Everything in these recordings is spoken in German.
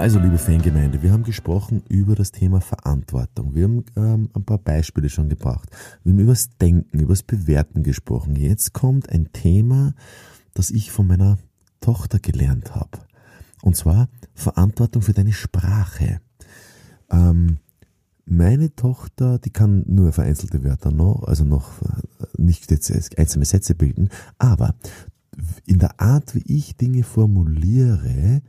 Also, liebe Fangemeinde, wir haben gesprochen über das Thema Verantwortung. Wir haben ähm, ein paar Beispiele schon gebracht. Wir haben über das Denken, über das Bewerten gesprochen. Jetzt kommt ein Thema, das ich von meiner Tochter gelernt habe. Und zwar Verantwortung für deine Sprache. Ähm, meine Tochter, die kann nur vereinzelte Wörter noch, also noch äh, nicht jetzt einzelne Sätze bilden, aber in der Art, wie ich Dinge formuliere,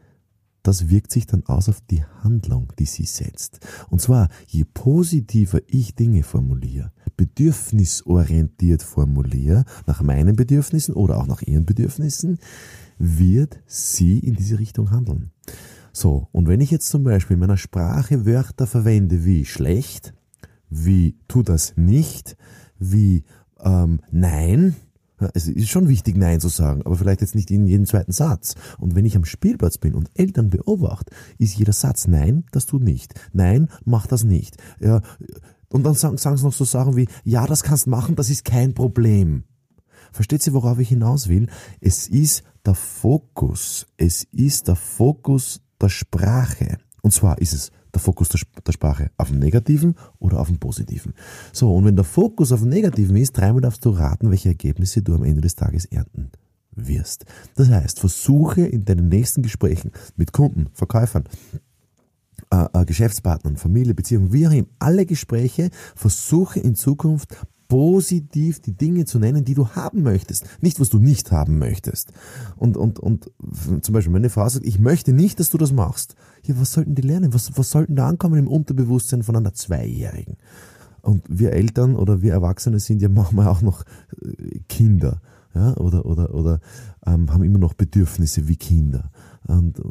das wirkt sich dann aus auf die Handlung, die sie setzt. Und zwar, je positiver ich Dinge formuliere, bedürfnisorientiert formuliere, nach meinen Bedürfnissen oder auch nach ihren Bedürfnissen, wird sie in diese Richtung handeln. So, und wenn ich jetzt zum Beispiel in meiner Sprache Wörter verwende wie schlecht, wie tu das nicht, wie ähm, nein, es ist schon wichtig, Nein zu sagen, aber vielleicht jetzt nicht in jedem zweiten Satz. Und wenn ich am Spielplatz bin und Eltern beobachte, ist jeder Satz Nein, das tut nicht. Nein, mach das nicht. Ja, und dann sagen, sagen sie noch so Sachen wie, ja, das kannst machen, das ist kein Problem. Versteht sie, worauf ich hinaus will? Es ist der Fokus. Es ist der Fokus der Sprache. Und zwar ist es der Fokus der, der Sprache auf dem Negativen oder auf dem Positiven. So, und wenn der Fokus auf dem Negativen ist, dreimal darfst du raten, welche Ergebnisse du am Ende des Tages ernten wirst. Das heißt, versuche in deinen nächsten Gesprächen mit Kunden, Verkäufern, äh, äh, Geschäftspartnern, Familie, Beziehungen, wie auch immer, alle Gespräche, versuche in Zukunft positiv die Dinge zu nennen, die du haben möchtest, nicht was du nicht haben möchtest. Und, und, und zum Beispiel meine Frau sagt, ich möchte nicht, dass du das machst. Ja, was sollten die lernen? Was, was sollten da ankommen im Unterbewusstsein von einer Zweijährigen? Und wir Eltern oder wir Erwachsene sind ja manchmal auch noch äh, Kinder ja, oder, oder, oder ähm, haben immer noch Bedürfnisse wie Kinder. Und,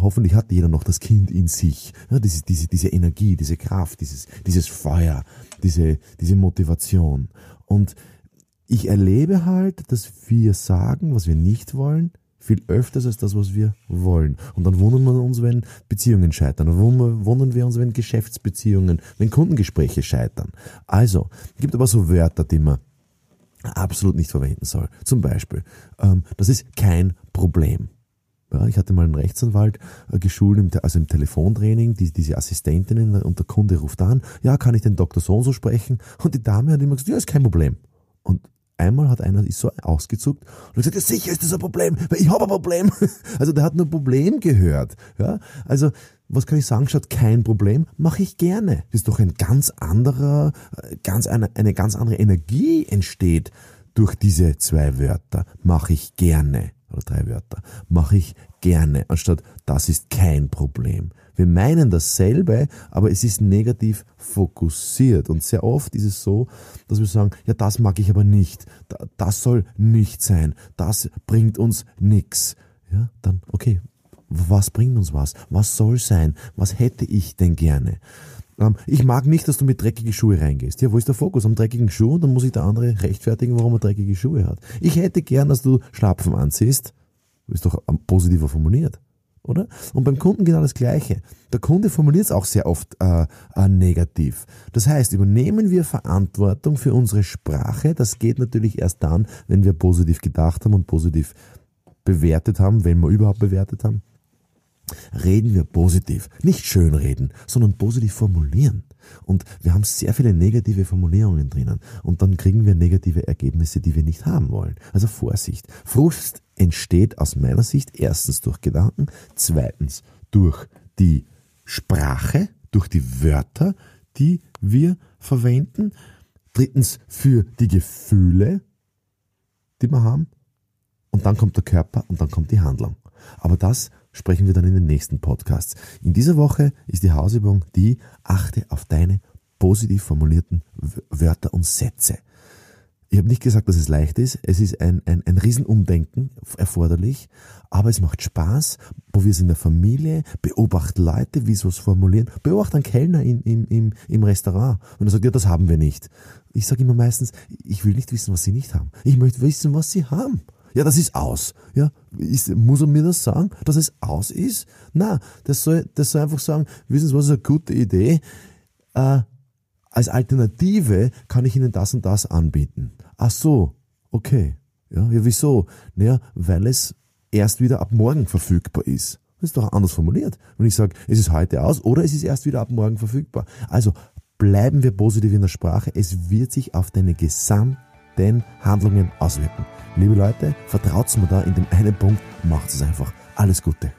hoffentlich hat jeder noch das Kind in sich. Ja, diese, diese, diese Energie, diese Kraft, dieses, dieses Feuer, diese, diese Motivation. Und ich erlebe halt, dass wir sagen, was wir nicht wollen, viel öfters als das, was wir wollen. Und dann wundern wir uns, wenn Beziehungen scheitern. Dann wundern wir uns, wenn Geschäftsbeziehungen, wenn Kundengespräche scheitern. Also, gibt aber so Wörter, die man absolut nicht verwenden soll. Zum Beispiel, ähm, das ist kein Problem. Ja, ich hatte mal einen Rechtsanwalt äh, geschult, im, also im Telefontraining, die, diese Assistentinnen und der Kunde ruft an, ja, kann ich den Doktor so und so sprechen? Und die Dame hat immer gesagt, ja, ist kein Problem. Und einmal hat einer ist so ausgezuckt und gesagt, ja sicher ist das ein Problem, weil ich habe ein Problem. Also der hat nur Problem gehört. Ja, also was kann ich sagen, statt kein Problem, mache ich gerne. Das ist doch ein ganz anderer, äh, ganz eine, eine ganz andere Energie entsteht durch diese zwei Wörter. Mache ich gerne oder drei Wörter, mache ich gerne, anstatt das ist kein Problem. Wir meinen dasselbe, aber es ist negativ fokussiert. Und sehr oft ist es so, dass wir sagen, ja, das mag ich aber nicht, das soll nicht sein, das bringt uns nichts. Ja, dann, okay, was bringt uns was? Was soll sein? Was hätte ich denn gerne? Ähm, ich mag nicht, dass du mit dreckigen Schuhe reingehst. Ja, wo ist der Fokus? Am dreckigen Schuh? Dann muss ich der andere rechtfertigen, warum er dreckige Schuhe hat. Ich hätte gern, dass du Schlapfen anziehst. Ist doch positiver formuliert, oder? Und beim Kunden genau das Gleiche. Der Kunde formuliert es auch sehr oft äh, äh, negativ. Das heißt, übernehmen wir Verantwortung für unsere Sprache. Das geht natürlich erst dann, wenn wir positiv gedacht haben und positiv bewertet haben, wenn wir überhaupt bewertet haben. Reden wir positiv. Nicht schön reden, sondern positiv formulieren. Und wir haben sehr viele negative Formulierungen drinnen. Und dann kriegen wir negative Ergebnisse, die wir nicht haben wollen. Also Vorsicht. Frust entsteht aus meiner Sicht erstens durch Gedanken, zweitens durch die Sprache, durch die Wörter, die wir verwenden, drittens für die Gefühle, die wir haben. Und dann kommt der Körper und dann kommt die Handlung. Aber das sprechen wir dann in den nächsten Podcasts. In dieser Woche ist die Hausübung die, achte auf deine positiv formulierten Wörter und Sätze. Ich habe nicht gesagt, dass es leicht ist. Es ist ein, ein, ein Riesenumdenken erforderlich, aber es macht Spaß. Probier es in der Familie, beobacht Leute, wie sie es formulieren. Beobacht einen Kellner in, im, im, im Restaurant und er sagt, ja, das haben wir nicht. Ich sage immer meistens, ich will nicht wissen, was sie nicht haben. Ich möchte wissen, was sie haben. Ja, das ist aus. Ja, ist, muss er mir das sagen, dass es aus ist? Na, das soll, das soll einfach sagen, wissen Sie was, ist eine gute Idee. Äh, als Alternative kann ich Ihnen das und das anbieten. Ach so, okay. Ja, ja wieso? Naja, weil es erst wieder ab morgen verfügbar ist. Das ist doch anders formuliert. Wenn ich sage, es ist heute aus oder es ist erst wieder ab morgen verfügbar. Also bleiben wir positiv in der Sprache. Es wird sich auf deine gesamten Handlungen auswirken. Liebe Leute, vertraut mir da in dem einen Punkt, macht es einfach. Alles Gute.